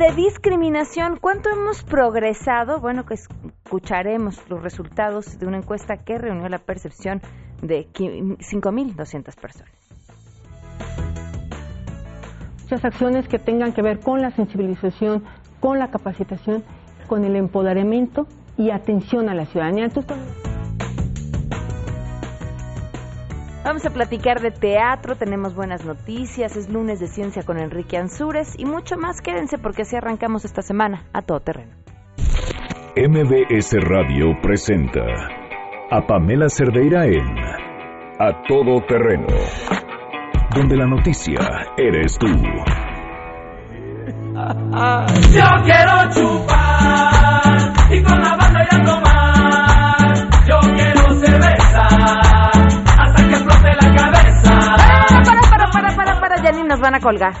de discriminación, ¿cuánto hemos progresado? Bueno, que escucharemos los resultados de una encuesta que reunió la percepción de 5.200 personas. Muchas acciones que tengan que ver con la sensibilización, con la capacitación, con el empoderamiento y atención a la ciudadanía. Vamos a platicar de teatro, tenemos buenas noticias, es lunes de ciencia con Enrique Ansúrez y mucho más. Quédense porque así arrancamos esta semana a todo terreno. MBS Radio presenta a Pamela Cerdeira en A Todo Terreno, donde la noticia eres tú. Yo quiero chupar y con la banda ya tomar. Nos van a colgar.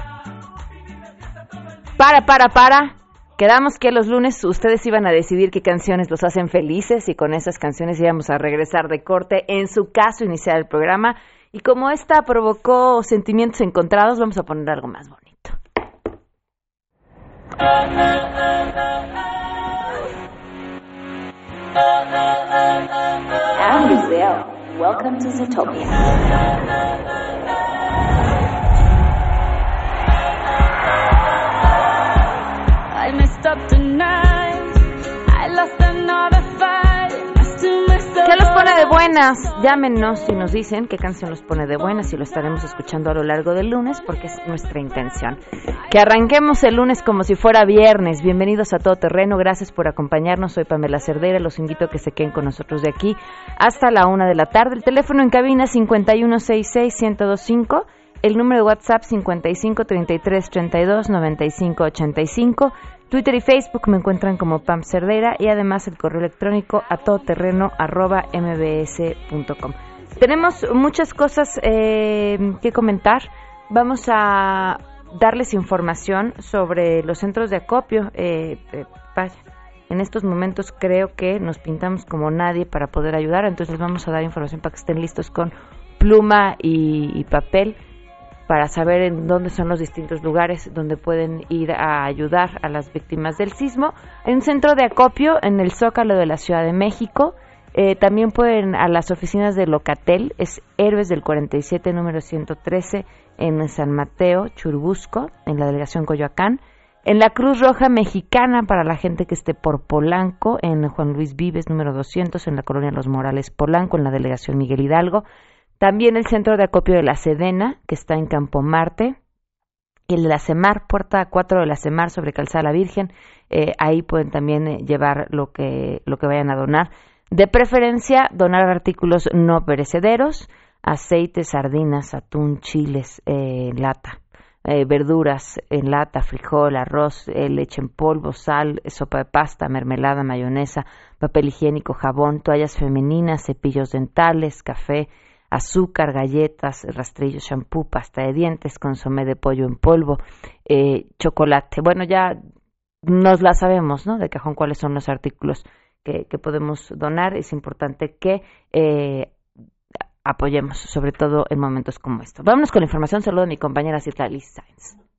Para, para, para. Quedamos que los lunes ustedes iban a decidir qué canciones los hacen felices y con esas canciones íbamos a regresar de corte, en su caso iniciar el programa. Y como esta provocó sentimientos encontrados, vamos a poner algo más bonito. Welcome to Zootopia. ¿Qué los pone de buenas? Llámenos y nos dicen qué canción los pone de buenas y lo estaremos escuchando a lo largo del lunes porque es nuestra intención. Que arranquemos el lunes como si fuera viernes. Bienvenidos a Todo Terreno, gracias por acompañarnos. Soy Pamela Cerdera, los invito a que se queden con nosotros de aquí hasta la una de la tarde. El teléfono en cabina 5166125 el número de WhatsApp 55 33 32 95 85 Twitter y Facebook me encuentran como Pam Cerdera y además el correo electrónico a todoterreno arroba mbs.com. Tenemos muchas cosas eh, que comentar. Vamos a darles información sobre los centros de acopio. Eh, eh, en estos momentos creo que nos pintamos como nadie para poder ayudar, entonces vamos a dar información para que estén listos con pluma y papel para saber en dónde son los distintos lugares donde pueden ir a ayudar a las víctimas del sismo. En un centro de acopio en el Zócalo de la Ciudad de México. Eh, también pueden a las oficinas de Locatel, es Héroes del 47, número 113, en San Mateo, Churubusco, en la delegación Coyoacán. En la Cruz Roja Mexicana, para la gente que esté por Polanco, en Juan Luis Vives, número 200, en la colonia Los Morales Polanco, en la delegación Miguel Hidalgo. También el centro de acopio de la Sedena, que está en Campo Marte. El de la CEMAR, puerta 4 de la CEMAR sobre Calzada la Virgen. Eh, ahí pueden también eh, llevar lo que, lo que vayan a donar. De preferencia, donar artículos no perecederos, aceite, sardinas, atún, chiles, eh, lata, verduras en lata, frijol, arroz, leche en polvo, sal, sopa de pasta, mermelada, mayonesa, papel higiénico, jabón, toallas femeninas, cepillos dentales, café, azúcar, galletas, rastrillos, shampoo, pasta de dientes, consomé de pollo en polvo, eh, chocolate. Bueno, ya nos la sabemos, ¿no? De cajón cuáles son los artículos que, podemos donar. Es importante que eh, apoyemos, sobre todo en momentos como estos. Vámonos con la información. Saludo a mi compañera Citlali Sainz.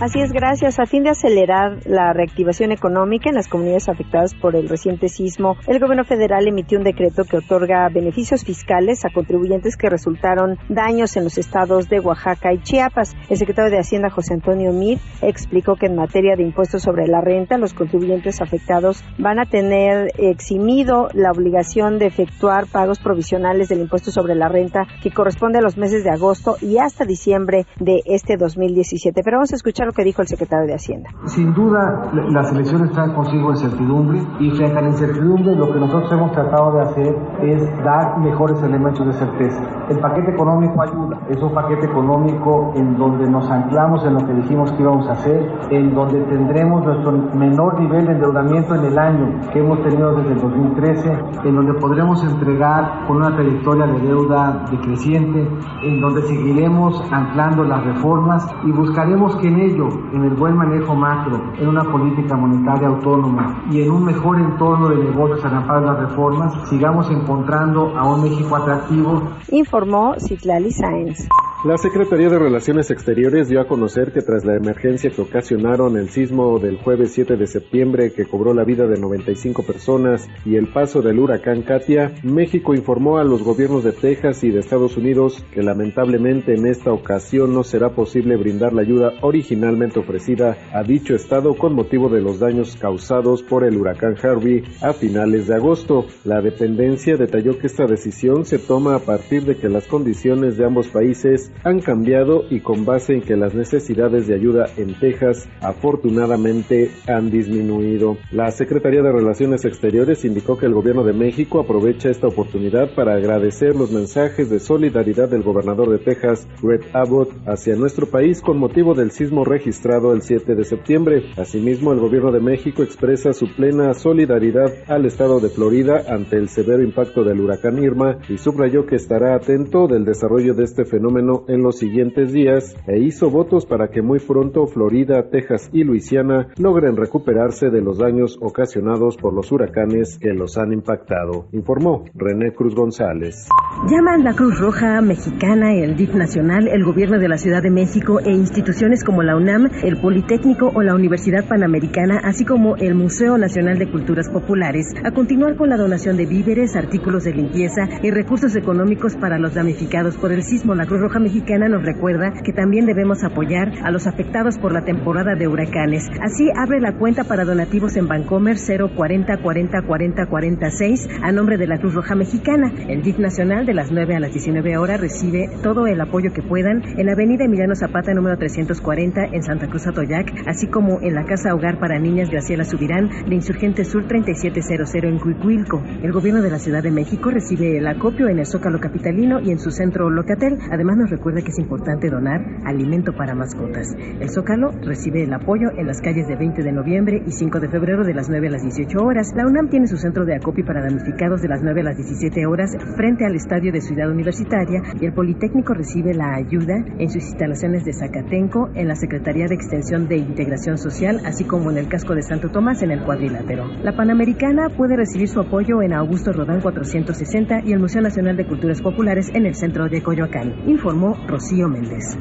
Así es, gracias. A fin de acelerar la reactivación económica en las comunidades afectadas por el reciente sismo, el gobierno federal emitió un decreto que otorga beneficios fiscales a contribuyentes que resultaron daños en los estados de Oaxaca y Chiapas. El secretario de Hacienda, José Antonio Mir, explicó que en materia de impuestos sobre la renta, los contribuyentes afectados van a tener eximido la obligación de efectuar pagos provisionales del impuesto sobre la renta que corresponde a los meses de agosto y hasta diciembre de este 2017. Pero vamos a escuchar lo que dijo el secretario de Hacienda. Sin duda, las elecciones traen consigo incertidumbre y frente a la incertidumbre lo que nosotros hemos tratado de hacer es dar mejores elementos de certeza. El paquete económico ayuda, es un paquete económico en donde nos anclamos en lo que dijimos que íbamos a hacer, en donde tendremos nuestro menor nivel de endeudamiento en el año que hemos tenido desde el 2013, en donde podremos entregar con una trayectoria de deuda decreciente, en donde seguiremos anclando las reformas y buscaremos que en ello en el buen manejo macro, en una política monetaria autónoma y en un mejor entorno de negocios a de las reformas, sigamos encontrando a un México atractivo. Informó Citlali Sáenz. La Secretaría de Relaciones Exteriores dio a conocer que tras la emergencia que ocasionaron el sismo del jueves 7 de septiembre que cobró la vida de 95 personas y el paso del huracán Katia, México informó a los gobiernos de Texas y de Estados Unidos que lamentablemente en esta ocasión no será posible brindar la ayuda originalmente ofrecida a dicho estado con motivo de los daños causados por el huracán Harvey a finales de agosto. La dependencia detalló que esta decisión se toma a partir de que las condiciones de ambos países han cambiado y con base en que las necesidades de ayuda en Texas afortunadamente han disminuido. La Secretaría de Relaciones Exteriores indicó que el gobierno de México aprovecha esta oportunidad para agradecer los mensajes de solidaridad del gobernador de Texas, Greg Abbott, hacia nuestro país con motivo del sismo registrado el 7 de septiembre. Asimismo, el gobierno de México expresa su plena solidaridad al estado de Florida ante el severo impacto del huracán Irma y subrayó que estará atento del desarrollo de este fenómeno en los siguientes días e hizo votos para que muy pronto Florida, Texas y Luisiana logren recuperarse de los daños ocasionados por los huracanes que los han impactado, informó René Cruz González. Llaman la Cruz Roja Mexicana, el DIF Nacional, el Gobierno de la Ciudad de México e instituciones como la UNAM, el Politécnico o la Universidad Panamericana, así como el Museo Nacional de Culturas Populares, a continuar con la donación de víveres, artículos de limpieza y recursos económicos para los damnificados por el sismo. La Cruz Roja Mexicana nos recuerda que también debemos apoyar a los afectados por la temporada de huracanes. Así abre la cuenta para donativos en Bancomer 040 40 40 46 a nombre de la Cruz Roja Mexicana. El DIF Nacional de las 9 a las 19 horas recibe todo el apoyo que puedan en Avenida Emiliano Zapata número 340 en Santa Cruz Atoyac, así como en la Casa Hogar para Niñas Graciela Subirán de Insurgente Sur 3700 en Cuicuilco. El gobierno de la Ciudad de México recibe el acopio en el Zócalo Capitalino y en su centro Locatel. Además nos recuerda que es importante donar alimento para mascotas. El Zócalo recibe el apoyo en las calles de 20 de noviembre y 5 de febrero de las 9 a las 18 horas. La UNAM tiene su centro de acopio para damnificados de las 9 a las 17 horas frente al Estadio de Ciudad Universitaria y el Politécnico recibe la ayuda en sus instalaciones de Zacatenco, en la Secretaría de Extensión de Integración Social, así como en el casco de Santo Tomás en el cuadrilátero. La Panamericana puede recibir su apoyo en Augusto Rodán 460 y el Museo Nacional de Culturas Populares en el centro de Coyoacán, informó Rocío Méndez.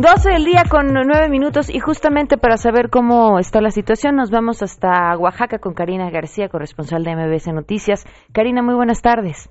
12 del día con 9 minutos y justamente para saber cómo está la situación nos vamos hasta Oaxaca con Karina García, corresponsal de MBS Noticias. Karina, muy buenas tardes.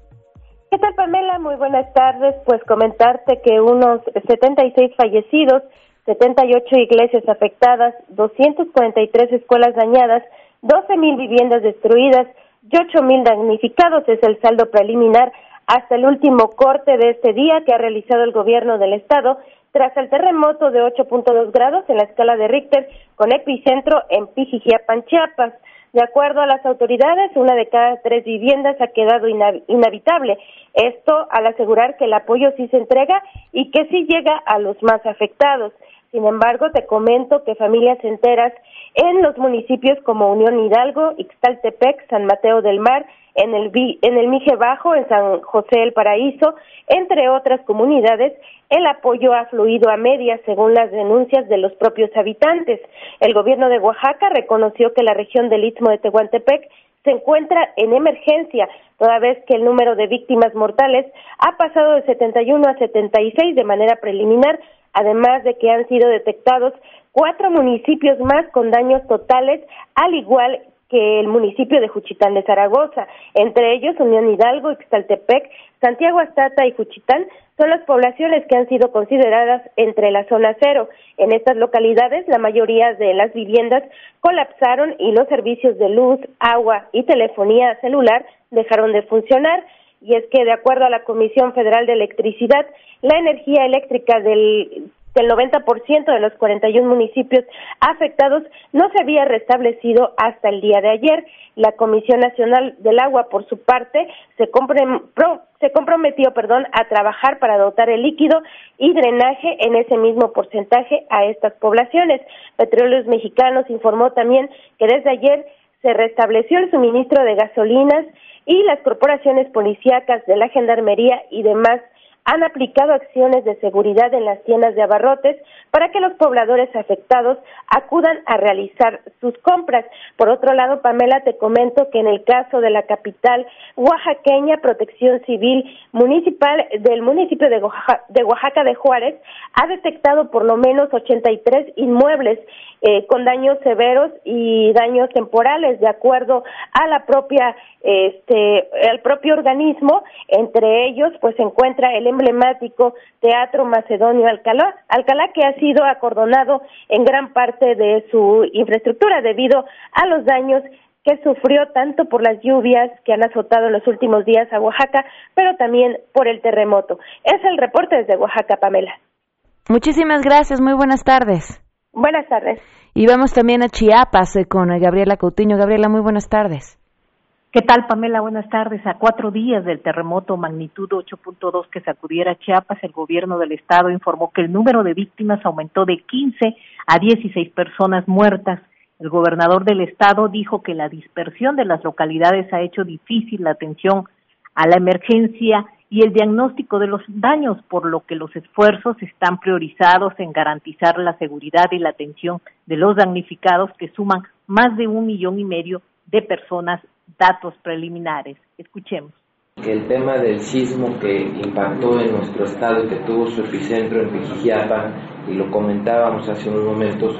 ¿Qué tal, Pamela? Muy buenas tardes. Pues comentarte que unos 76 fallecidos, 78 iglesias afectadas, 243 escuelas dañadas, 12 mil viviendas destruidas y 8 mil damnificados es el saldo preliminar hasta el último corte de este día que ha realizado el gobierno del estado tras el terremoto de 8.2 grados en la escala de Richter con epicentro en Pijijiapan, Chiapas. De acuerdo a las autoridades, una de cada tres viviendas ha quedado inhabitable. Esto al asegurar que el apoyo sí se entrega y que sí llega a los más afectados. Sin embargo, te comento que familias enteras en los municipios como Unión Hidalgo, Ixtaltepec, San Mateo del Mar, en el, en el Mije Bajo, en San José el Paraíso, entre otras comunidades, el apoyo ha fluido a medias según las denuncias de los propios habitantes. El gobierno de Oaxaca reconoció que la región del Istmo de Tehuantepec se encuentra en emergencia, toda vez que el número de víctimas mortales ha pasado de 71 a 76 de manera preliminar, además de que han sido detectados cuatro municipios más con daños totales, al igual que el municipio de Juchitán de Zaragoza. Entre ellos, Unión Hidalgo, Ixtaltepec, Santiago Astata y Juchitán son las poblaciones que han sido consideradas entre la zona cero. En estas localidades, la mayoría de las viviendas colapsaron y los servicios de luz, agua y telefonía celular dejaron de funcionar. Y es que, de acuerdo a la Comisión Federal de Electricidad, la energía eléctrica del el 90% de los 41 municipios afectados no se había restablecido hasta el día de ayer. La Comisión Nacional del Agua, por su parte, se, comprometió perdón, a trabajar para dotar el líquido y drenaje en ese mismo porcentaje a estas poblaciones. Petróleos Mexicanos informó también que desde ayer se restableció el suministro de gasolinas y las corporaciones policíacas de la Gendarmería y demás han aplicado acciones de seguridad en las tiendas de abarrotes para que los pobladores afectados acudan a realizar sus compras. Por otro lado, Pamela, te comento que en el caso de la capital oaxaqueña, Protección Civil Municipal del municipio de Oaxaca de, Juárez ha detectado por lo menos 83 inmuebles eh, con daños severos y daños temporales, de acuerdo a la propia, este, al propio organismo. Entre ellos, pues se encuentra el emblemático Teatro Macedonio Alcalá, Alcalá que ha sido acordonado en gran parte de su infraestructura debido a los daños que sufrió tanto por las lluvias que han azotado en los últimos días a Oaxaca, pero también por el terremoto. Es el reporte desde Oaxaca, Pamela. Muchísimas gracias, muy buenas tardes. Buenas tardes. Y vamos también a Chiapas eh, con Gabriela Coutinho. Gabriela, muy buenas tardes. ¿Qué tal, Pamela? Buenas tardes. A cuatro días del terremoto magnitud 8.2 que sacudiera Chiapas, el gobierno del estado informó que el número de víctimas aumentó de 15 a 16 personas muertas. El gobernador del estado dijo que la dispersión de las localidades ha hecho difícil la atención a la emergencia y el diagnóstico de los daños, por lo que los esfuerzos están priorizados en garantizar la seguridad y la atención de los damnificados que suman más de un millón y medio de personas datos preliminares. Escuchemos. El tema del sismo que impactó en nuestro estado y que tuvo su epicentro en Pijijiapa, y lo comentábamos hace unos momentos,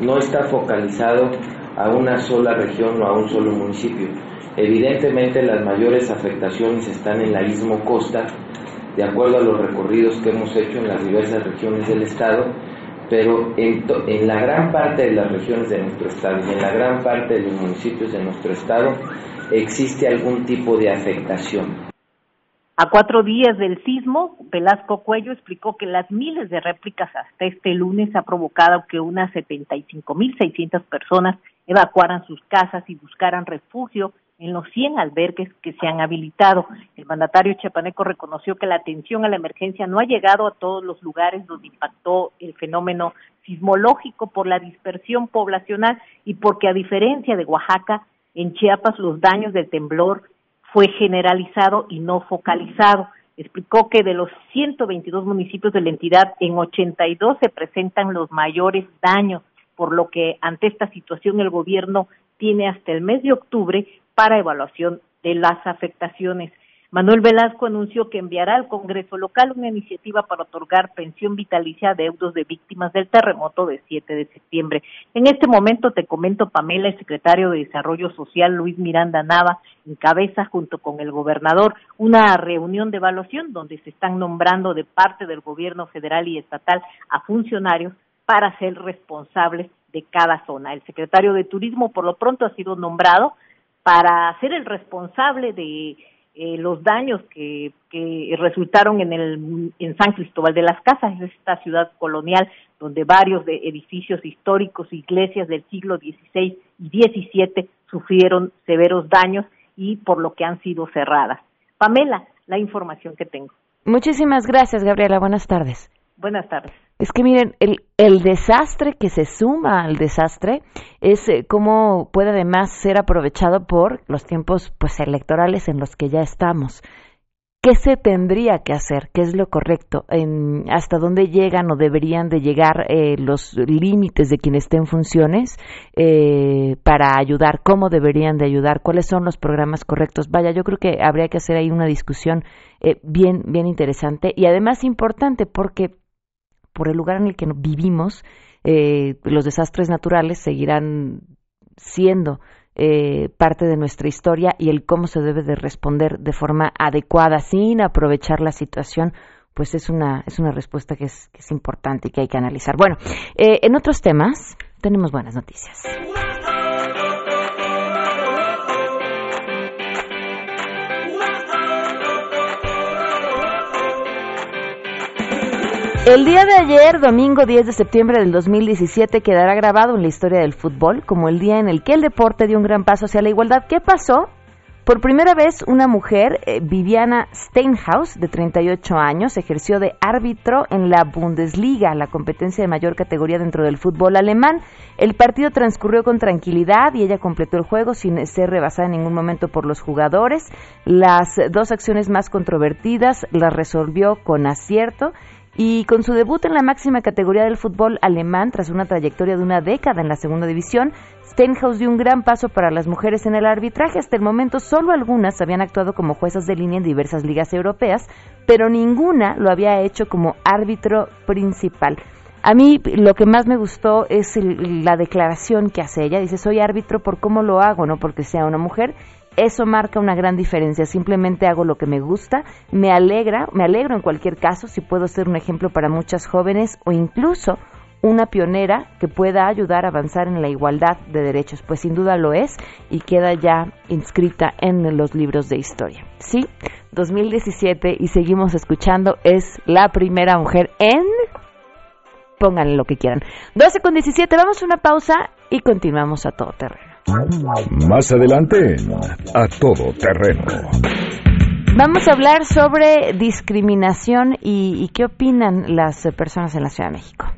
no está focalizado a una sola región o a un solo municipio. Evidentemente las mayores afectaciones están en la istmo costa, de acuerdo a los recorridos que hemos hecho en las diversas regiones del estado, pero en, en, la gran parte de las regiones de nuestro estado y en la gran parte de los municipios de nuestro estado existe algún tipo de afectación. A cuatro días del sismo, Velasco Cuello explicó que las miles de réplicas hasta este lunes ha provocado que unas 75.600 personas evacuaran sus casas y buscaran refugio en los 100 albergues que se han habilitado. El mandatario chapaneco reconoció que la atención a la emergencia no ha llegado a todos los lugares donde impactó el fenómeno sismológico por la dispersión poblacional y porque a diferencia de Oaxaca, en Chiapas los daños del temblor fue generalizado y no focalizado. Explicó que de los 122 municipios de la entidad, en 82 se presentan los mayores daños, por lo que ante esta situación el gobierno tiene hasta el mes de octubre para evaluación de las afectaciones. Manuel Velasco anunció que enviará al Congreso local una iniciativa para otorgar pensión vitalicia a deudos de víctimas del terremoto de 7 de septiembre. En este momento te comento, Pamela, el secretario de Desarrollo Social, Luis Miranda Nava, encabeza junto con el gobernador una reunión de evaluación donde se están nombrando de parte del gobierno federal y estatal a funcionarios para ser responsables de cada zona. El secretario de Turismo, por lo pronto, ha sido nombrado para ser el responsable de eh, los daños que, que resultaron en, el, en San Cristóbal de las Casas, esta ciudad colonial donde varios de edificios históricos, iglesias del siglo XVI y XVII sufrieron severos daños y por lo que han sido cerradas. Pamela, la información que tengo. Muchísimas gracias, Gabriela. Buenas tardes. Buenas tardes. Es que miren, el, desastre que se suma al desastre es eh, cómo puede además ser aprovechado por los tiempos pues electorales en los que ya estamos. ¿Qué se tendría que hacer? ¿Qué es lo correcto? En, ¿Hasta dónde llegan o deberían de llegar eh, los límites de quien esté en funciones eh, para ayudar? ¿Cómo deberían de ayudar? ¿Cuáles son los programas correctos? Vaya, yo creo que habría que hacer ahí una discusión bien, bien interesante y además importante porque por el lugar en el que vivimos, eh, los desastres naturales seguirán siendo eh, parte de nuestra historia y el cómo se debe de responder de forma adecuada sin aprovechar la situación pues es una es una respuesta que es, que es importante y que hay que analizar. Bueno, eh, en otros temas tenemos buenas noticias. El día de ayer, domingo 10 de septiembre del 2017, quedará grabado en la historia del fútbol como el día en el que el deporte dio un gran paso hacia la igualdad. ¿Qué pasó? Por primera vez, una mujer, eh, Viviana Steinhaus, de 38 años, ejerció de árbitro en la Bundesliga, la competencia de mayor categoría dentro del fútbol alemán. El partido transcurrió con tranquilidad y ella completó el juego sin ser rebasada en ningún momento por los jugadores. Las dos acciones más controvertidas las resolvió con acierto y con su debut en la máxima categoría del fútbol alemán, tras una trayectoria de una década en la segunda división, Stenhouse dio un gran paso para las mujeres en el arbitraje. Hasta el momento, solo algunas habían actuado como juezas de línea en diversas ligas europeas, pero ninguna lo había hecho como árbitro principal. A mí lo que más me gustó es la declaración que hace ella. Dice, soy árbitro por cómo lo hago, no porque sea una mujer eso marca una gran diferencia. Simplemente hago lo que me gusta, me alegra, me alegro en cualquier caso si puedo ser un ejemplo para muchas jóvenes o incluso una pionera que pueda ayudar a avanzar en la igualdad de derechos, pues sin duda lo es y queda ya inscrita en los libros de historia. Sí, 2017 y seguimos escuchando, es la primera mujer en... Pónganle lo que quieran. 12 con 17, vamos a una pausa y continuamos a todo terreno. Más adelante, a todo terreno. Vamos a hablar sobre discriminación y, y, qué opinan las personas en la Ciudad de México.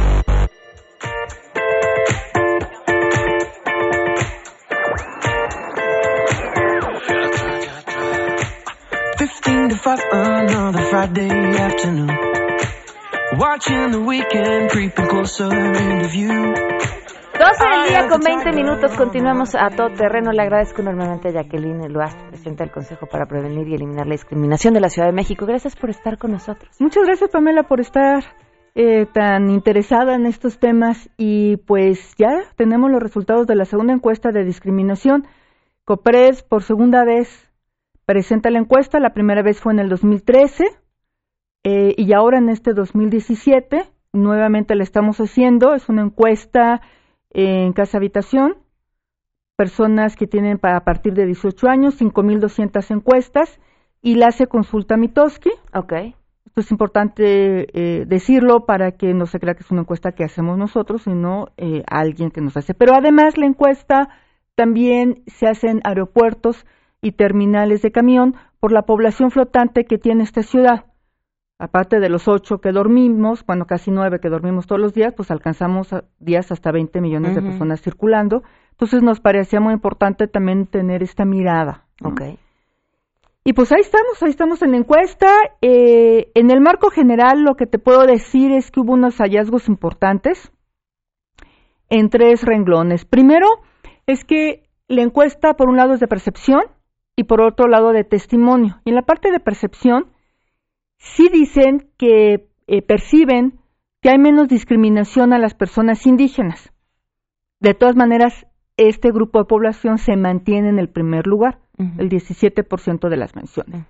12 del día con 20 minutos, continuamos a todo terreno. Le agradezco enormemente a Jacqueline Luaz, presidenta del Consejo para Prevenir y Eliminar la Discriminación de la Ciudad de México. Gracias por estar con nosotros. Muchas gracias, Pamela, por estar eh, tan interesada en estos temas. Y pues ya tenemos los resultados de la segunda encuesta de discriminación. COPRES, por segunda vez, presenta la encuesta, la primera vez fue en el 2013 eh, y ahora en este 2017 nuevamente la estamos haciendo, es una encuesta en casa habitación, personas que tienen a partir de 18 años, 5.200 encuestas y la hace consulta Mitoski. Ok. Esto es importante eh, decirlo para que no se crea que es una encuesta que hacemos nosotros, sino eh, alguien que nos hace. Pero además la encuesta también se hace en aeropuertos, y terminales de camión por la población flotante que tiene esta ciudad. Aparte de los ocho que dormimos, bueno, casi nueve que dormimos todos los días, pues alcanzamos días hasta 20 millones de personas circulando. Entonces nos parecía muy importante también tener esta mirada. Okay. Y pues ahí estamos, ahí estamos en la encuesta. Eh, en el marco general lo que te puedo decir es que hubo unos hallazgos importantes en tres renglones. Primero es que la encuesta, por un lado, es de percepción, y por otro lado de testimonio. Y en la parte de percepción, sí dicen que eh, perciben que hay menos discriminación a las personas indígenas. De todas maneras, este grupo de población se mantiene en el primer lugar, el 17% de las menciones.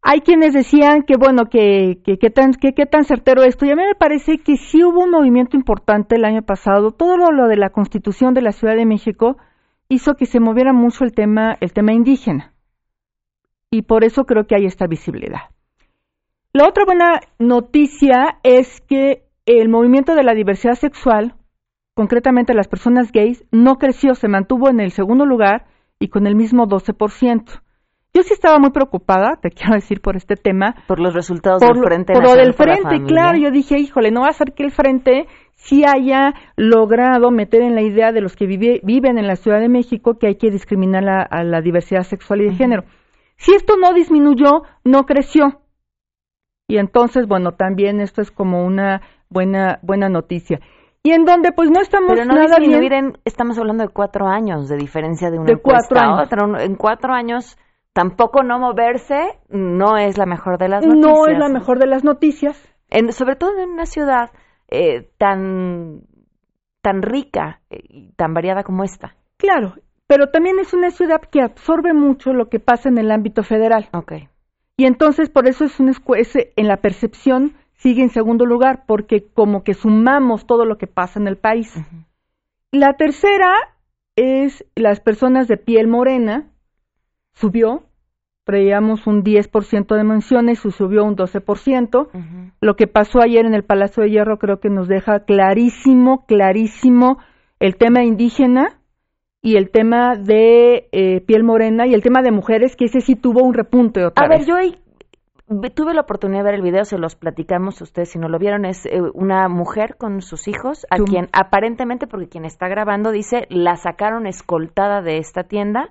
Hay quienes decían que, bueno, que qué tan, que, tan certero esto, y a mí me parece que sí hubo un movimiento importante el año pasado, todo lo de la constitución de la Ciudad de México, hizo que se moviera mucho el tema, el tema indígena. Y por eso creo que hay esta visibilidad. La otra buena noticia es que el movimiento de la diversidad sexual, concretamente las personas gays, no creció, se mantuvo en el segundo lugar y con el mismo 12%. Yo sí estaba muy preocupada, te quiero decir, por este tema. Por los resultados del Frente Por lo del Frente, claro. Yo dije, híjole, no va a ser que el Frente sí haya logrado meter en la idea de los que viven en la Ciudad de México que hay que discriminar a la diversidad sexual y de género. Si esto no disminuyó, no creció. Y entonces, bueno, también esto es como una buena, buena noticia. Y en donde pues no estamos Pero no nada bien. estamos hablando de cuatro años de diferencia de una de cuatro años. En cuatro años tampoco no moverse no es la mejor de las noticias. No es la mejor de las noticias. En, sobre todo en una ciudad eh, tan, tan rica y tan variada como esta. Claro, pero también es una ciudad que absorbe mucho lo que pasa en el ámbito federal. Okay. Y entonces por eso es, un, en la percepción sigue en segundo lugar porque como que sumamos todo lo que pasa en el país. La tercera es las personas de piel morena, subió, traíamos un 10% de menciones y subió un 12%. Lo que pasó ayer en el Palacio de Hierro creo que nos deja clarísimo, clarísimo el tema indígena y el tema de eh, piel morena y el tema de mujeres, que ese sí tuvo un repunte otra A vez. ver, yo ahí tuve la oportunidad de ver el video, se los platicamos ustedes si no lo vieron, es eh, una mujer con sus hijos, a Tú- quien aparentemente, porque quien está grabando dice, la sacaron escoltada de esta tienda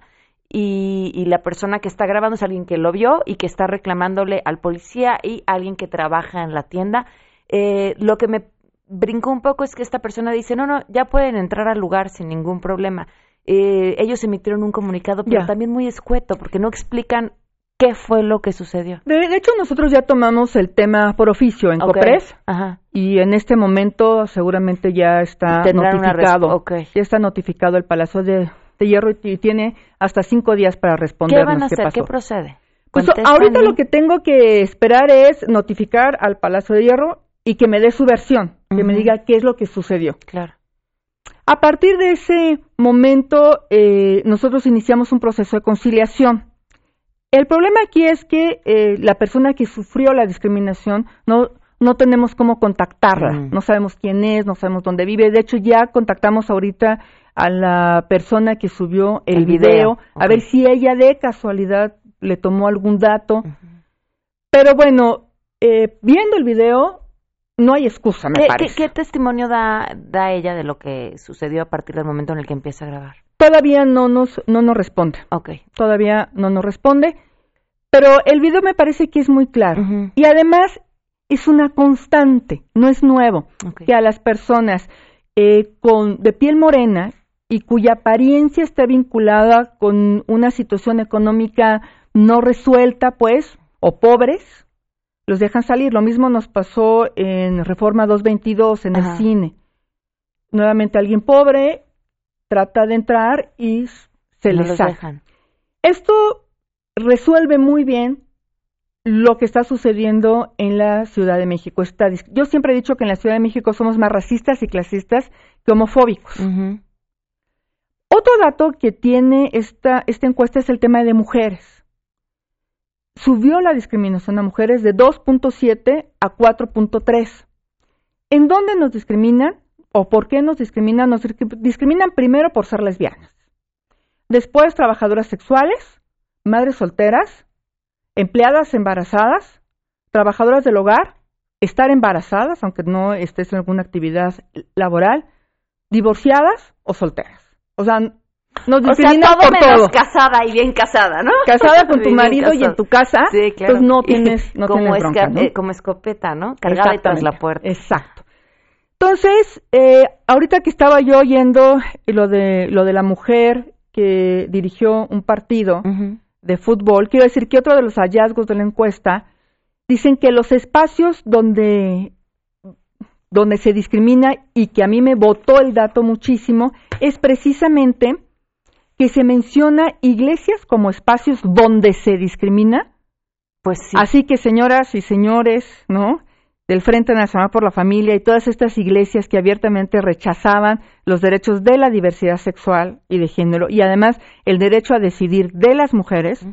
y, y la persona que está grabando es alguien que lo vio y que está reclamándole al policía y alguien que trabaja en la tienda. Eh, lo que me brincó un poco es que esta persona dice, no, no, ya pueden entrar al lugar sin ningún problema. Eh, ellos emitieron un comunicado, pero Ya. también muy escueto, porque no explican qué fue lo que sucedió. De, de hecho, nosotros ya tomamos el tema por oficio en Ok. COPRES Ajá. y en este momento seguramente ya está notificado. resp- ok. Ya está notificado el Palacio de, de Hierro y, tiene hasta cinco días para ¿Qué respondernos van a hacer? pasó. ¿Qué procede? Pues ¿Contestan ahorita lo que tengo que esperar es notificar al Palacio de Hierro y que me dé su versión, que me diga qué es lo que sucedió. Claro. A partir de ese momento, eh, nosotros iniciamos un proceso de conciliación. El problema aquí es que eh, la persona que sufrió la discriminación no, no tenemos cómo contactarla, Mm. no sabemos quién es, no sabemos dónde vive. De hecho, ya contactamos ahorita a la persona que subió el, El video, video, a ver si ella de casualidad le tomó algún dato. Pero bueno, eh, viendo el video, no hay excusa, me ¿Qué, parece. qué testimonio da, da ella de lo que sucedió a partir del momento en el que empieza a grabar? Todavía no nos, no nos responde. Ok. todavía no nos responde, pero el video me parece que es muy claro. Y además es una constante, no es nuevo, que a las personas eh, con, de piel morena y cuya apariencia está vinculada con una situación económica no resuelta, pues, o pobres, los dejan salir. Lo mismo nos pasó en Reforma 222, en Ajá. el cine. Nuevamente alguien pobre trata de entrar y se No le los saca. dejan. Esto resuelve muy bien lo que está sucediendo en la Ciudad de México. Yo siempre he dicho que en la Ciudad de México somos más racistas y clasistas que homofóbicos. Otro dato que tiene esta, esta encuesta es el tema de mujeres. Subió la discriminación a mujeres de 2.7 a 4.3. ¿En dónde nos discriminan o por qué nos discriminan? Nos discri- discriminan primero por ser lesbianas. Después trabajadoras sexuales, madres solteras, empleadas embarazadas, trabajadoras del hogar, estar embarazadas, aunque no estés en alguna actividad laboral, divorciadas o solteras. O sea, nos O sea, discriminan todo por menos todo. casada y bien casada, ¿no? Casada con tu marido y en tu casa, Sí, claro. pues no tienes, no como, tienes bronca, esca- ¿no? eh, como escopeta, ¿no? Cargada tras la puerta. Exacto. Entonces, eh, ahorita que estaba yo oyendo lo de lo de la mujer que dirigió un partido de fútbol, quiero decir que otro de los hallazgos de la encuesta dicen que los espacios donde donde se discrimina y que a mí me votó el dato muchísimo es precisamente que se menciona iglesias como espacios donde se discrimina Pues sí. Así que señoras y señores, ¿no? Del Frente Nacional por la Familia y todas estas iglesias que abiertamente rechazaban los derechos de la diversidad sexual y de género y además el derecho a decidir de las mujeres,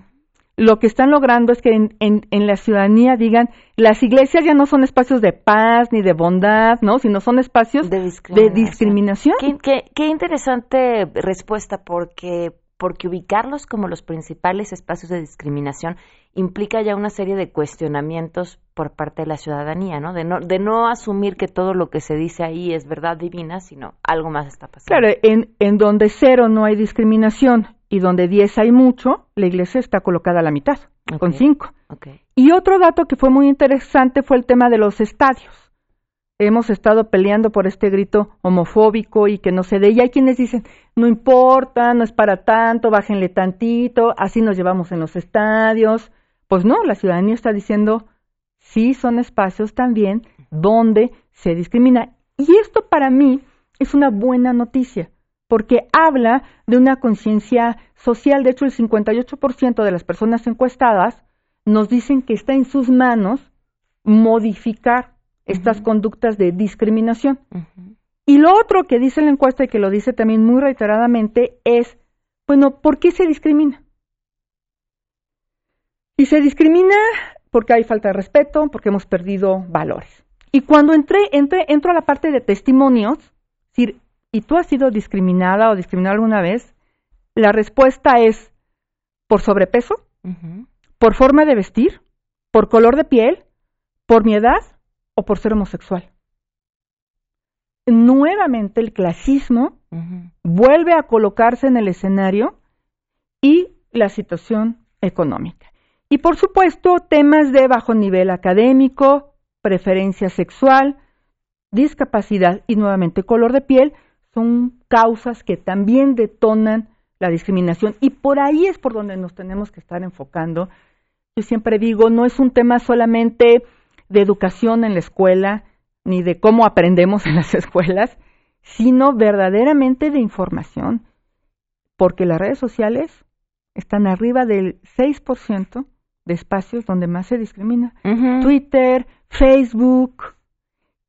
lo que están logrando es que en, en- en la ciudadanía digan, las iglesias ya no son espacios de paz ni de bondad, ¿no? Sino son espacios de de discriminación. discriminación. Qué, qué- qué interesante respuesta, porque, porque ubicarlos como los principales espacios de discriminación implica ya una serie de cuestionamientos por parte de la ciudadanía, ¿no? De no, de no asumir que todo lo que se dice ahí es verdad divina, sino algo más está pasando. Claro, en, en donde cero no hay discriminación y donde diez hay mucho, la iglesia está colocada a la mitad, con Ok. cinco. Ok. Y otro dato que fue muy interesante fue el tema de los estadios. Hemos estado peleando por este grito homofóbico y que no se dé. Y hay quienes dicen, no importa, no es para tanto, bájenle tantito, así nos llevamos en los estadios. Pues no, la ciudadanía está diciendo, sí son espacios también donde se discrimina. Y esto para mí es una buena noticia, porque habla de una conciencia social. De hecho, el 58% de las personas encuestadas nos dicen que está en sus manos modificar estas conductas de discriminación. Y lo otro que dice la encuesta y que lo dice también muy reiteradamente es, bueno, ¿por qué se discrimina? Y se discrimina porque hay falta de respeto, porque hemos perdido valores. Y cuando entré, entré entro a la parte de testimonios, decir, ¿y tú has sido discriminada o discriminada alguna vez? La respuesta es por sobrepeso, por forma de vestir, por color de piel, por mi edad o por ser homosexual. Nuevamente el clasismo vuelve a colocarse en el escenario y la situación económica. Y por supuesto, temas de bajo nivel académico, preferencia sexual, discapacidad y nuevamente color de piel son causas que también detonan la discriminación y por ahí es por donde nos tenemos que estar enfocando. Yo siempre digo, no es un tema solamente de educación en la escuela, ni de cómo aprendemos en las escuelas, sino verdaderamente de información, porque las redes sociales están arriba del 6% de espacios donde más se discrimina. Twitter, Facebook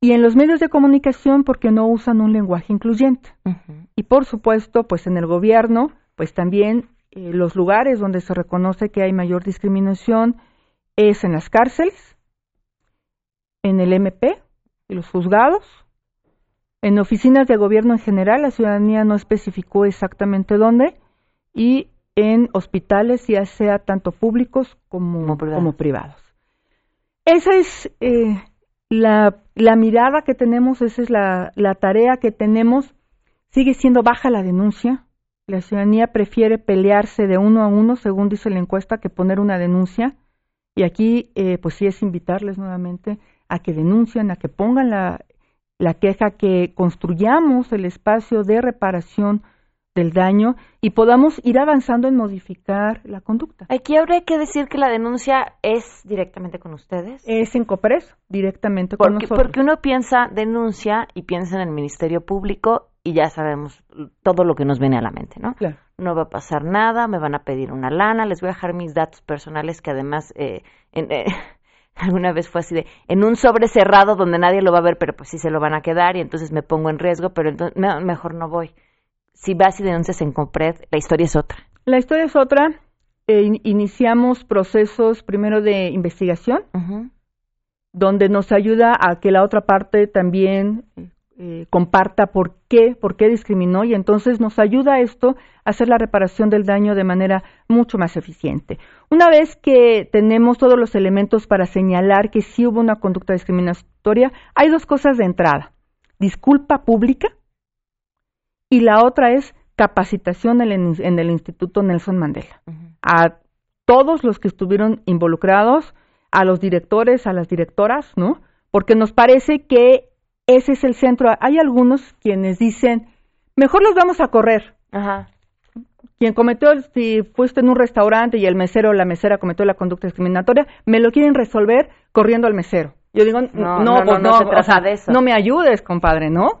y en los medios de comunicación porque no usan un lenguaje incluyente. Y por supuesto, pues en el gobierno, pues también eh, los lugares donde se reconoce que hay mayor discriminación es en las cárceles, en el MP y los juzgados, en oficinas de gobierno en general, la ciudadanía no especificó exactamente dónde, y en hospitales, ya sea tanto públicos como, como privados. Esa es eh, la, la, mirada que tenemos, esa es la, la tarea que tenemos. Sigue siendo baja la denuncia. La ciudadanía prefiere pelearse de uno a uno, según dice la encuesta, que poner una denuncia. Y aquí, eh, pues sí es invitarles nuevamente a que denuncien, a que pongan la, la queja, que construyamos el espacio de reparación del daño y podamos ir avanzando en modificar la conducta. Aquí habría que decir que la denuncia es directamente con ustedes. Es en COPRES, directamente con nosotros. Porque uno piensa denuncia y piensa en el Ministerio Público y ya sabemos todo lo que nos viene a la mente, ¿no? Claro. No va a pasar nada, me van a pedir una lana, les voy a dejar mis datos personales que además eh, en, eh, alguna vez fue así de en un sobre cerrado donde nadie lo va a ver, pero pues sí se lo van a quedar y entonces me pongo en riesgo, pero entonces mejor no voy si vas y denuncias en Compred, la historia es otra. La historia es otra. Eh, iniciamos procesos primero de investigación, donde nos ayuda a que la otra parte también eh, comparta por qué, por qué discriminó y entonces nos ayuda a esto a hacer la reparación del daño de manera mucho más eficiente. Una vez que tenemos todos los elementos para señalar que sí hubo una conducta discriminatoria, hay dos cosas de entrada. Disculpa pública y la otra es capacitación en el, Instituto Nelson Mandela. A todos los que estuvieron involucrados, a los directores, a las directoras, ¿no? Porque nos parece que ese es el centro. Hay algunos quienes dicen, mejor los vamos a correr. Ajá. Quien cometió, si fuiste en un restaurante y el mesero o la mesera cometió la conducta discriminatoria, me lo quieren resolver corriendo al mesero. Yo digo, no, no, no, no, pues no, no me ayudes, compadre, ¿no?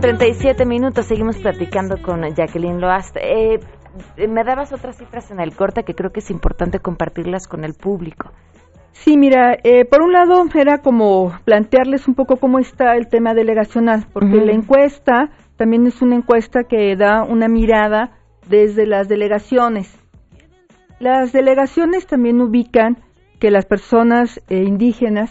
Con 37 minutos. Seguimos platicando con Jacqueline Loast. Eh, me dabas otras cifras en el corte que creo que es importante compartirlas con el público. Sí, mira, eh, por un lado era como plantearles un poco cómo está el tema delegacional, porque la encuesta también es una encuesta que da una mirada desde las delegaciones. Las delegaciones también ubican que las personas eh, indígenas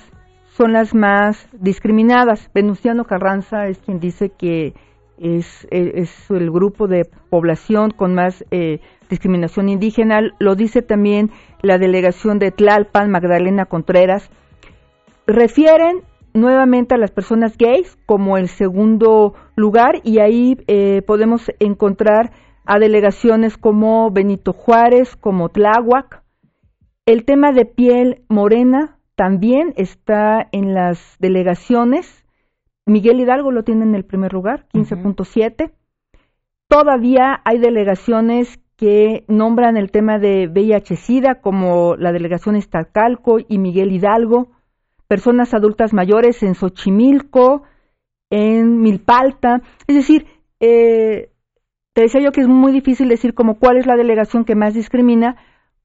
son las más discriminadas. Venustiano Carranza es quien dice que es, es el grupo de población con más eh, discriminación indígena. Lo dice también la delegación de Tlalpan, Magdalena Contreras. Refieren nuevamente a las personas gays como el segundo lugar y ahí eh, podemos encontrar a delegaciones como Benito Juárez, como Tláhuac. El tema de piel morena también está en las delegaciones. Miguel Hidalgo lo tiene en el primer lugar, 15.7. Todavía hay delegaciones que nombran el tema de VIH-Sida como la delegación Estalcalco y Miguel Hidalgo, personas adultas mayores en Xochimilco, en Milpalta, es decir, eh, te decía yo que es muy difícil decir como cuál es la delegación que más discrimina,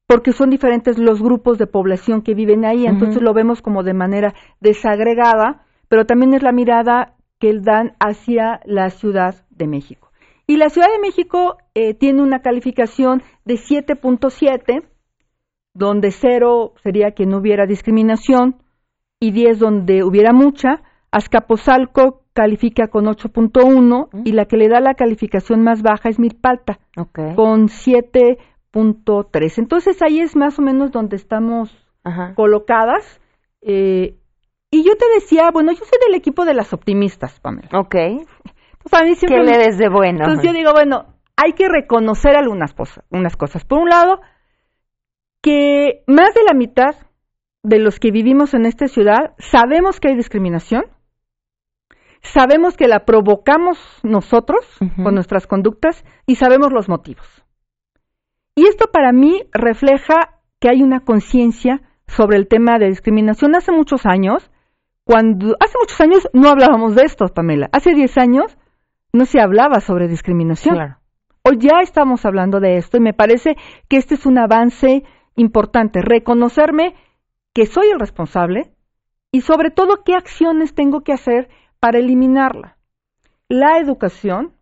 porque son diferentes los grupos de población que viven ahí, entonces lo vemos como de manera desagregada, pero también es la mirada que dan hacia la Ciudad de México. Y la Ciudad de México eh, tiene una calificación de 7.7, donde 0 sería que no hubiera discriminación y 10 donde hubiera mucha. Azcapotzalco califica con 8.1 y la que le da la calificación más baja es Milpalta, con 7.3. Entonces ahí es más o menos donde estamos colocadas. Eh, y yo te decía, bueno, yo soy del equipo de las optimistas, Pamela. Ok. Pues ¿Qué le des de bueno? Entonces yo digo, bueno, hay que reconocer algunas cosas, unas cosas. Por un lado, que más de la mitad de los que vivimos en esta ciudad sabemos que hay discriminación, sabemos que la provocamos nosotros con nuestras conductas y sabemos los motivos. Y esto para mí refleja que hay una conciencia sobre el tema de discriminación. Hace muchos años, cuando hace muchos años no hablábamos de esto, Pamela. Hace 10 años no se hablaba sobre discriminación. Hoy ya estamos hablando de esto y me parece que este es un avance importante, reconocerme que soy el responsable y sobre todo qué acciones tengo que hacer para eliminarla. La educación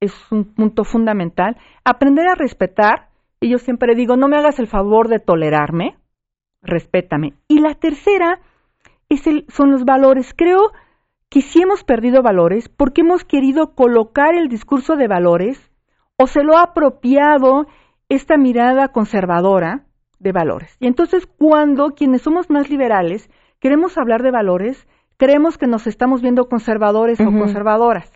es un punto fundamental, aprender a respetar, y yo siempre digo, no me hagas el favor de tolerarme, respétame. Y la tercera es el, son los valores. Creo que si hemos perdido valores porque hemos querido colocar el discurso de valores o se lo ha apropiado esta mirada conservadora de valores. Y entonces cuando quienes somos más liberales queremos hablar de valores, creemos que nos estamos viendo conservadores o conservadoras.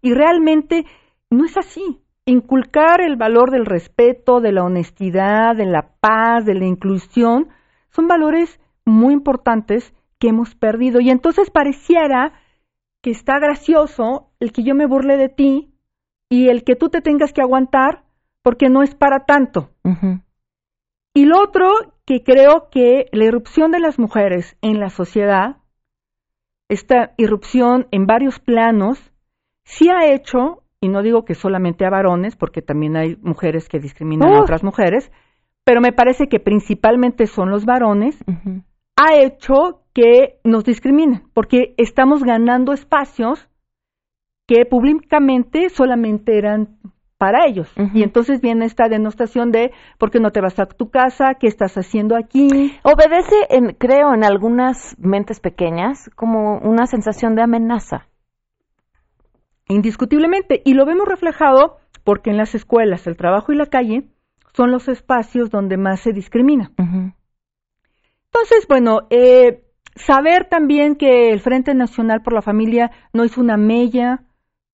Y realmente no es así. Inculcar el valor del respeto, de la honestidad, de la paz, de la inclusión, son valores muy importantes que hemos perdido. Y entonces pareciera que está gracioso el que yo me burle de ti y el que tú te tengas que aguantar porque no es para tanto. Y lo otro que creo que la irrupción de las mujeres en la sociedad, esta irrupción en varios planos, sí ha hecho, y no digo que solamente a varones, porque también hay mujeres que discriminan a otras mujeres, pero me parece que principalmente son los varones, ha hecho que nos discriminen, porque estamos ganando espacios que públicamente solamente eran para ellos. Y entonces viene esta denostación de ¿por qué no te vas a tu casa? ¿Qué estás haciendo aquí? Obedece, en, creo, en algunas mentes pequeñas como una sensación de amenaza. Indiscutiblemente. Y lo vemos reflejado porque en las escuelas, el trabajo y la calle son los espacios donde más se discrimina. Entonces, bueno, eh, saber también que el Frente Nacional por la Familia no es una mella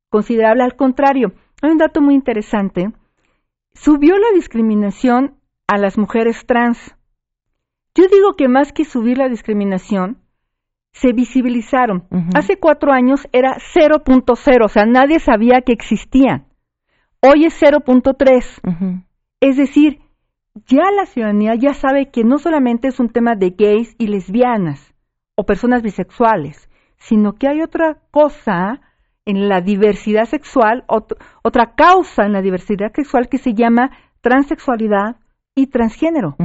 considerable, al contrario, hay un dato muy interesante. Subió la discriminación a las mujeres trans. Yo digo que más que subir la discriminación, se visibilizaron. Hace cuatro años era 0.0, o sea, nadie sabía que existían. Hoy es 0.3. Es decir, ya la ciudadanía ya sabe que no solamente es un tema de gays y lesbianas, o personas bisexuales, sino que hay otra cosa en la diversidad sexual, otra causa en la diversidad sexual que se llama transexualidad y transgénero,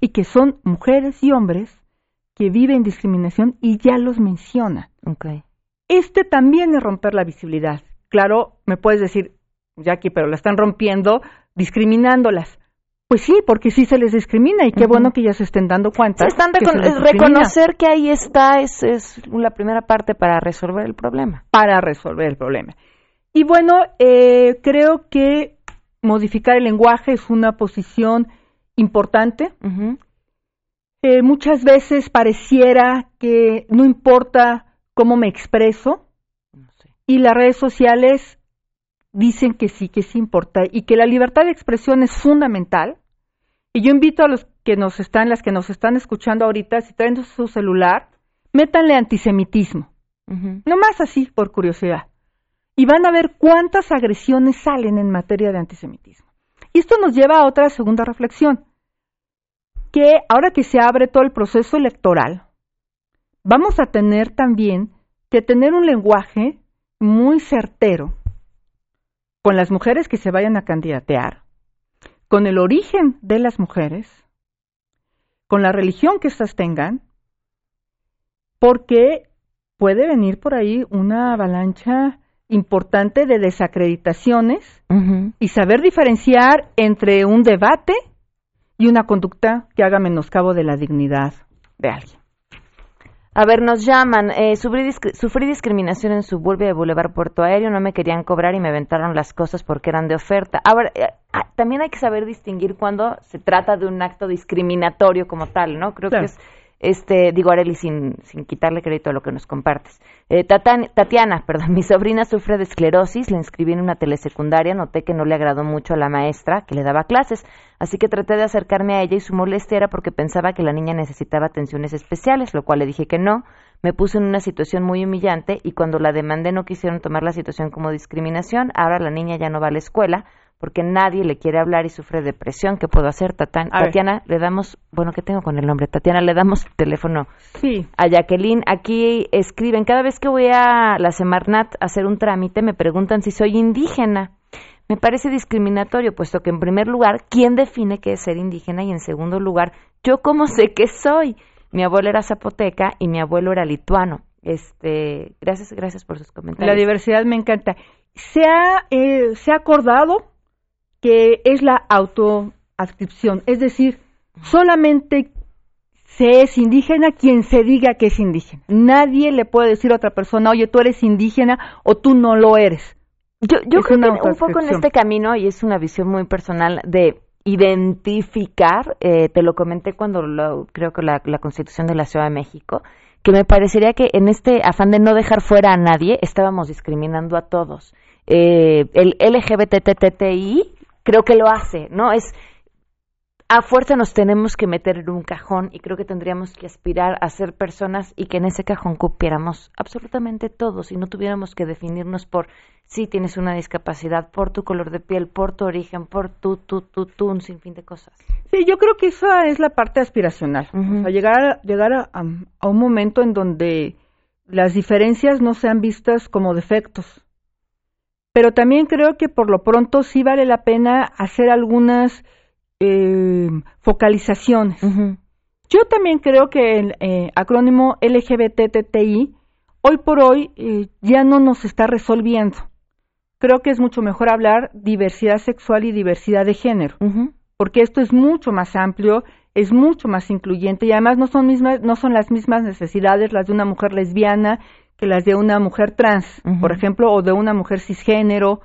y que son mujeres y hombres que viven discriminación y ya los menciona. Este también es romper la visibilidad. Claro, me puedes decir, Jackie, pero la están rompiendo discriminándolas. Pues sí, porque sí se les discrimina y qué bueno que ya se estén dando cuenta. Están reconocer que ahí está es, es la primera parte para resolver el problema. Para resolver el problema. Y bueno, eh, creo que modificar el lenguaje es una posición importante. Eh, muchas veces pareciera que no importa cómo me expreso y las redes sociales dicen que sí, que sí importa y que la libertad de expresión es fundamental. Y yo invito a los que nos están, las que nos están escuchando ahorita, si traen su celular, métanle antisemitismo. No más así, por curiosidad. Y van a ver cuántas agresiones salen en materia de antisemitismo. Y esto nos lleva a otra segunda reflexión, que ahora que se abre todo el proceso electoral, vamos a tener también que tener un lenguaje muy certero con las mujeres que se vayan a candidatear, con el origen de las mujeres, con la religión que éstas tengan, porque puede venir por ahí una avalancha importante de desacreditaciones y saber diferenciar entre un debate y una conducta que haga menoscabo de la dignidad de alguien. A ver, nos llaman. Eh, sufrí, discriminación en Suburbia de Boulevard Puerto Aéreo. No me querían cobrar y me aventaron las cosas porque eran de oferta. Ahora, eh, ah, también hay que saber distinguir cuando se trata de un acto discriminatorio como tal, ¿no? Creo que es este, digo Areli sin, sin quitarle crédito a lo que nos compartes. Eh, Tatiana, perdón, mi sobrina sufre de esclerosis, la inscribí en una telesecundaria, noté que no le agradó mucho a la maestra que le daba clases, así que traté de acercarme a ella y su molestia era porque pensaba que la niña necesitaba atenciones especiales, lo cual le dije que no, me puse en una situación muy humillante y cuando la demandé no quisieron tomar la situación como discriminación, ahora la niña ya no va a la escuela, porque nadie le quiere hablar y sufre depresión. ¿Qué puedo hacer, Tatiana? Le damos, bueno, ¿qué tengo con el nombre? Tatiana, le damos teléfono sí. a Jacqueline. Aquí escriben, cada vez que voy a la Semarnat a hacer un trámite, me preguntan si soy indígena. Me parece discriminatorio, puesto que en primer lugar, ¿quién define qué es ser indígena? Y en segundo lugar, ¿yo cómo sé qué soy? Mi abuelo era zapoteca y mi abuelo era lituano. Este, gracias, gracias por sus comentarios. La diversidad me encanta. Se ha, eh, se ha acordado que es la autoadscripción, es decir, solamente se es indígena quien se diga que es indígena. Nadie le puede decir a otra persona, oye, tú eres indígena o tú no lo eres. Yo, yo creo que un poco en este camino, y es una visión muy personal, de identificar, eh, te lo comenté cuando lo, creo que la, la Constitución de la Ciudad de México, que me parecería que en este afán de no dejar fuera a nadie, estábamos discriminando a todos. Eh, el LGBTTTI creo que lo hace, ¿no? Es a fuerza nos tenemos que meter en un cajón y creo que tendríamos que aspirar a ser personas y que en ese cajón cupiéramos absolutamente todos y no tuviéramos que definirnos por si tienes una discapacidad, por tu color de piel, por tu origen, por tu, tu, tu, tu, un sinfín de cosas. Sí, yo creo que esa es la parte aspiracional, o sea, llegar, llegar a, a un momento en donde las diferencias no sean vistas como defectos, pero también creo que por lo pronto sí vale la pena hacer algunas eh, focalizaciones. Yo también creo que el eh, acrónimo LGBTTI hoy por hoy eh, ya no nos está resolviendo. Creo que es mucho mejor hablar diversidad sexual y diversidad de género, porque esto es mucho más amplio, es mucho más incluyente y además no son mismas, no son las mismas necesidades las de una mujer lesbiana que las de una mujer trans, por ejemplo, o de una mujer cisgénero.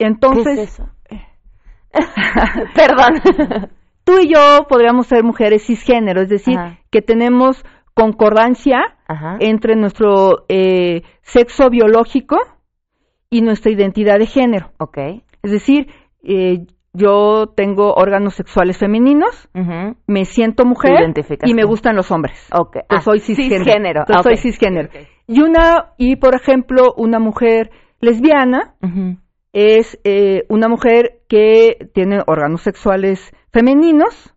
Entonces, ¿Qué es eso? Perdón. Tú y yo podríamos ser mujeres cisgénero, es decir, que tenemos concordancia entre nuestro eh, sexo biológico y nuestra identidad de género. Okay. Es decir, eh, yo tengo órganos sexuales femeninos, me siento mujer y me gustan los hombres. Okay. Ah, soy cisgénero. Soy cisgénero. Y una y por ejemplo una mujer lesbiana es eh, una mujer que tiene órganos sexuales femeninos,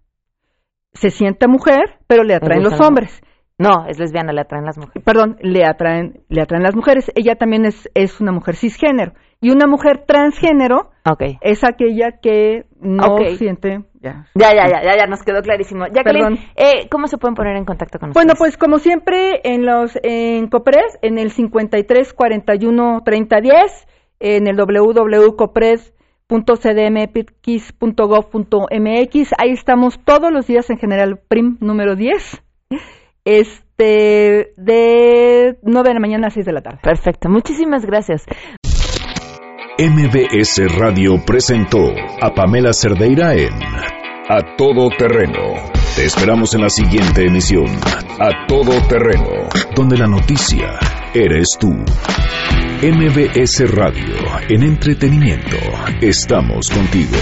se siente mujer, pero le atraen los hombres. No, es lesbiana, le atraen las mujeres. Perdón, le atraen, le atraen las mujeres. Ella también es, es una mujer cisgénero. Y una mujer transgénero okay. es aquella que no Ok. siente. Ya. Ya, ya, ya, ya, ya nos quedó clarísimo. Jacqueline, Perdón. eh, ¿cómo se pueden poner en contacto con Bueno, ustedes? pues como siempre en los en Copres, en el 53 41 30 10, en el www.copres.cdmx.gov.mx, ahí estamos todos los días en general prim número 10. Este de 9 de la mañana a 6 de la tarde. Perfecto, muchísimas gracias. MBS Radio presentó a Pamela Cerdeira en A Todo Terreno. Te esperamos en la siguiente emisión, A Todo Terreno, donde la noticia eres tú. MBS Radio, en entretenimiento, estamos contigo.